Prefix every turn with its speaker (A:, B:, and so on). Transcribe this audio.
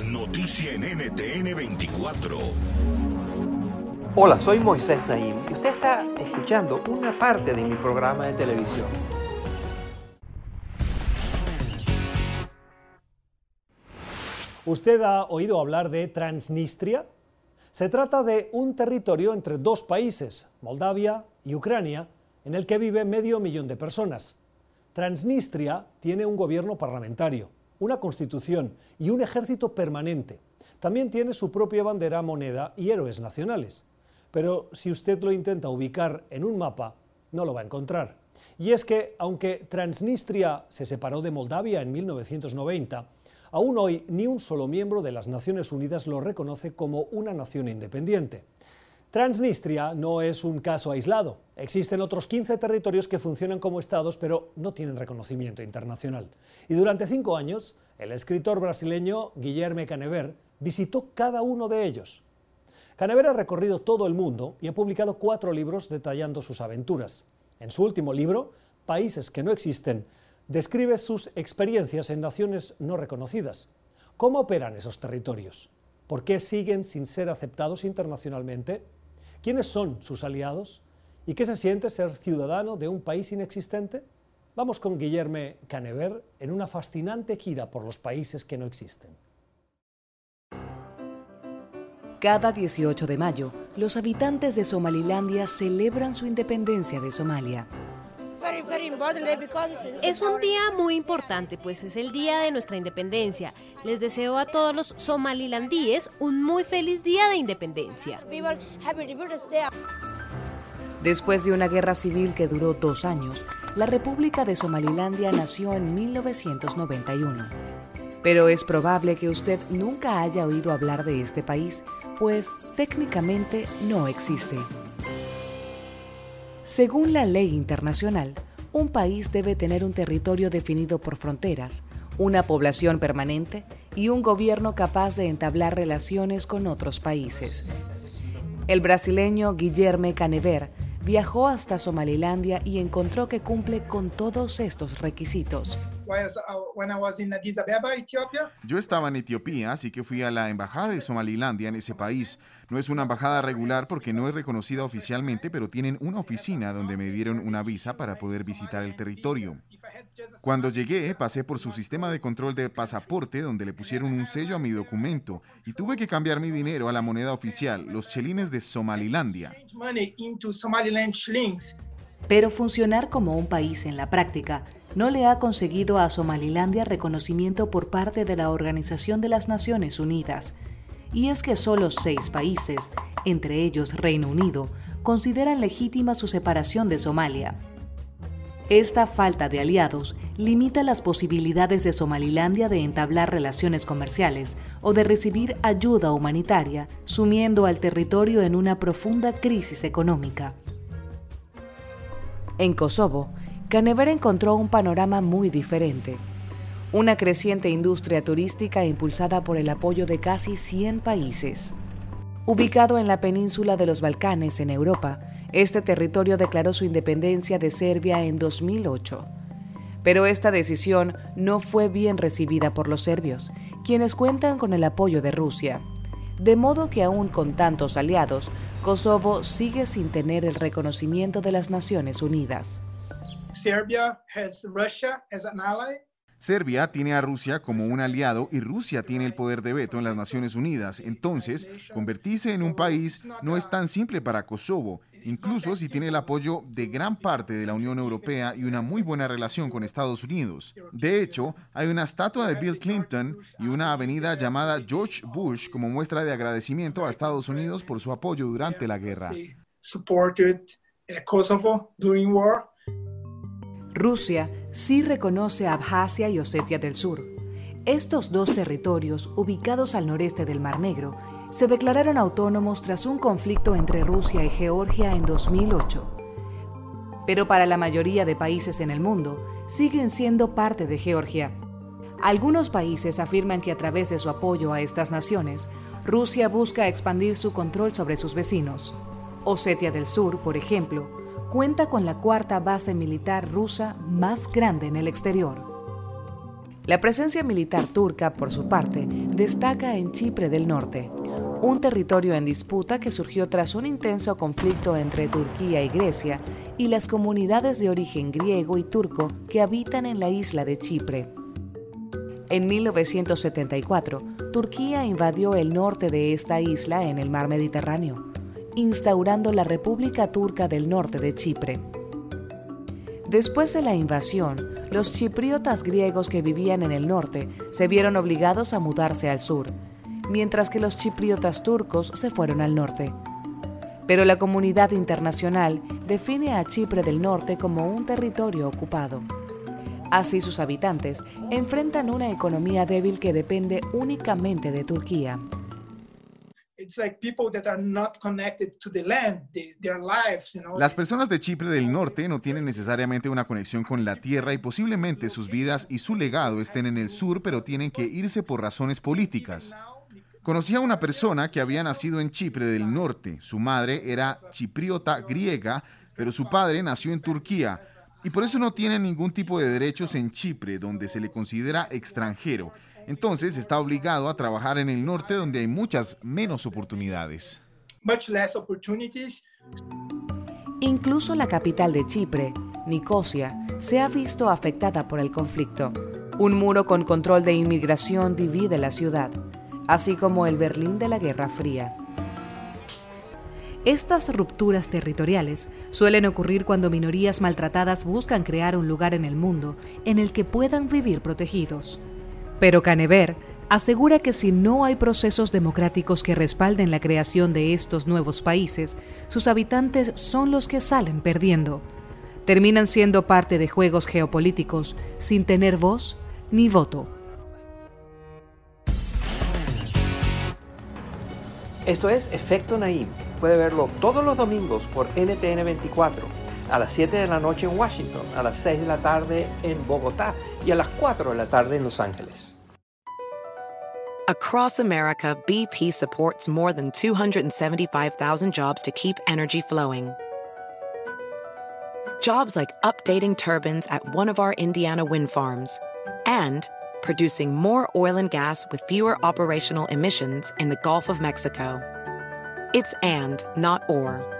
A: Es noticia en NTN 24.
B: Hola, soy Moisés Naim y usted está escuchando una parte de mi programa de televisión.
C: ¿Usted ha oído hablar de Transnistria? Se trata de un territorio entre dos países, Moldavia y Ucrania, en el que vive medio millón de personas. Transnistria tiene un gobierno parlamentario, una constitución y un ejército permanente. También tiene su propia bandera, moneda y héroes nacionales. Pero si usted lo intenta ubicar en un mapa, no lo va a encontrar. Y es que, aunque Transnistria se separó de Moldavia en 1990, aún hoy ni un solo miembro de las Naciones Unidas lo reconoce como una nación independiente. Transnistria no es un caso aislado. Existen otros 15 territorios que funcionan como estados, pero no tienen reconocimiento internacional. Y durante cinco años, el escritor brasileño Guilherme Canever visitó cada uno de ellos. Canever ha recorrido todo el mundo y ha publicado cuatro libros detallando sus aventuras. En su último libro, Países que no existen, describe sus experiencias en naciones no reconocidas. ¿Cómo operan esos territorios? ¿Por qué siguen sin ser aceptados internacionalmente? ¿Quiénes son sus aliados? ¿Y qué se siente ser ciudadano de un país inexistente? Vamos con Guillermo Canever en una fascinante gira por los países que no existen.
D: Cada 18 de mayo, los habitantes de Somalilandia celebran su independencia de Somalia.
E: Es un día muy importante, pues es el día de nuestra independencia. Les deseo a todos los somalilandíes un muy feliz día de independencia.
D: Después de una guerra civil que duró dos años, la República de Somalilandia nació en 1991. Pero es probable que usted nunca haya oído hablar de este país, pues técnicamente no existe. Según la ley internacional, un país debe tener un territorio definido por fronteras, una población permanente y un gobierno capaz de entablar relaciones con otros países. El brasileño Guilherme Canever viajó hasta Somalilandia y encontró que cumple con todos estos requisitos.
F: Yo estaba en Etiopía, así que fui a la embajada de Somalilandia en ese país. No es una embajada regular porque no es reconocida oficialmente, pero tienen una oficina donde me dieron una visa para poder visitar el territorio. Cuando llegué, pasé por su sistema de control de pasaporte donde le pusieron un sello a mi documento y tuve que cambiar mi dinero a la moneda oficial, los chelines de Somalilandia.
D: Pero funcionar como un país en la práctica no le ha conseguido a Somalilandia reconocimiento por parte de la Organización de las Naciones Unidas. Y es que solo seis países, entre ellos Reino Unido, consideran legítima su separación de Somalia. Esta falta de aliados limita las posibilidades de Somalilandia de entablar relaciones comerciales o de recibir ayuda humanitaria, sumiendo al territorio en una profunda crisis económica. En Kosovo, Canever encontró un panorama muy diferente. Una creciente industria turística impulsada por el apoyo de casi 100 países. Ubicado en la península de los Balcanes, en Europa, este territorio declaró su independencia de Serbia en 2008. Pero esta decisión no fue bien recibida por los serbios, quienes cuentan con el apoyo de Rusia. De modo que aún con tantos aliados, Kosovo sigue sin tener el reconocimiento de las Naciones Unidas.
F: Serbia tiene a Rusia como un aliado y Rusia tiene el poder de veto en las Naciones Unidas. Entonces, convertirse en un país no es tan simple para Kosovo, incluso si tiene el apoyo de gran parte de la Unión Europea y una muy buena relación con Estados Unidos. De hecho, hay una estatua de Bill Clinton y una avenida llamada George Bush como muestra de agradecimiento a Estados Unidos por su apoyo durante la guerra.
D: Rusia sí reconoce a Abjasia y Osetia del Sur. Estos dos territorios, ubicados al noreste del Mar Negro, se declararon autónomos tras un conflicto entre Rusia y Georgia en 2008. Pero para la mayoría de países en el mundo, siguen siendo parte de Georgia. Algunos países afirman que a través de su apoyo a estas naciones, Rusia busca expandir su control sobre sus vecinos. Osetia del Sur, por ejemplo, cuenta con la cuarta base militar rusa más grande en el exterior. La presencia militar turca, por su parte, destaca en Chipre del Norte, un territorio en disputa que surgió tras un intenso conflicto entre Turquía y Grecia y las comunidades de origen griego y turco que habitan en la isla de Chipre. En 1974, Turquía invadió el norte de esta isla en el mar Mediterráneo instaurando la República Turca del Norte de Chipre. Después de la invasión, los chipriotas griegos que vivían en el norte se vieron obligados a mudarse al sur, mientras que los chipriotas turcos se fueron al norte. Pero la comunidad internacional define a Chipre del Norte como un territorio ocupado. Así sus habitantes enfrentan una economía débil que depende únicamente de Turquía.
F: Las personas de Chipre del Norte no tienen necesariamente una conexión con la tierra y posiblemente sus vidas y su legado estén en el sur, pero tienen que irse por razones políticas. Conocí a una persona que había nacido en Chipre del Norte. Su madre era chipriota griega, pero su padre nació en Turquía y por eso no tiene ningún tipo de derechos en Chipre, donde se le considera extranjero entonces está obligado a trabajar en el norte donde hay muchas menos oportunidades.
D: Incluso la capital de Chipre, Nicosia, se ha visto afectada por el conflicto. Un muro con control de inmigración divide la ciudad, así como el Berlín de la Guerra Fría. Estas rupturas territoriales suelen ocurrir cuando minorías maltratadas buscan crear un lugar en el mundo en el que puedan vivir protegidos. Pero Canever asegura que si no hay procesos democráticos que respalden la creación de estos nuevos países, sus habitantes son los que salen perdiendo. Terminan siendo parte de juegos geopolíticos sin tener voz ni voto.
B: Esto es Efecto Naim. Puede verlo todos los domingos por NTN 24, a las 7 de la noche en Washington, a las 6 de la tarde en Bogotá y a las 4 de la tarde en Los Ángeles.
G: Across America, BP supports more than 275,000 jobs to keep energy flowing. Jobs like updating turbines at one of our Indiana wind farms and producing more oil and gas with fewer operational emissions in the Gulf of Mexico. It's and, not or.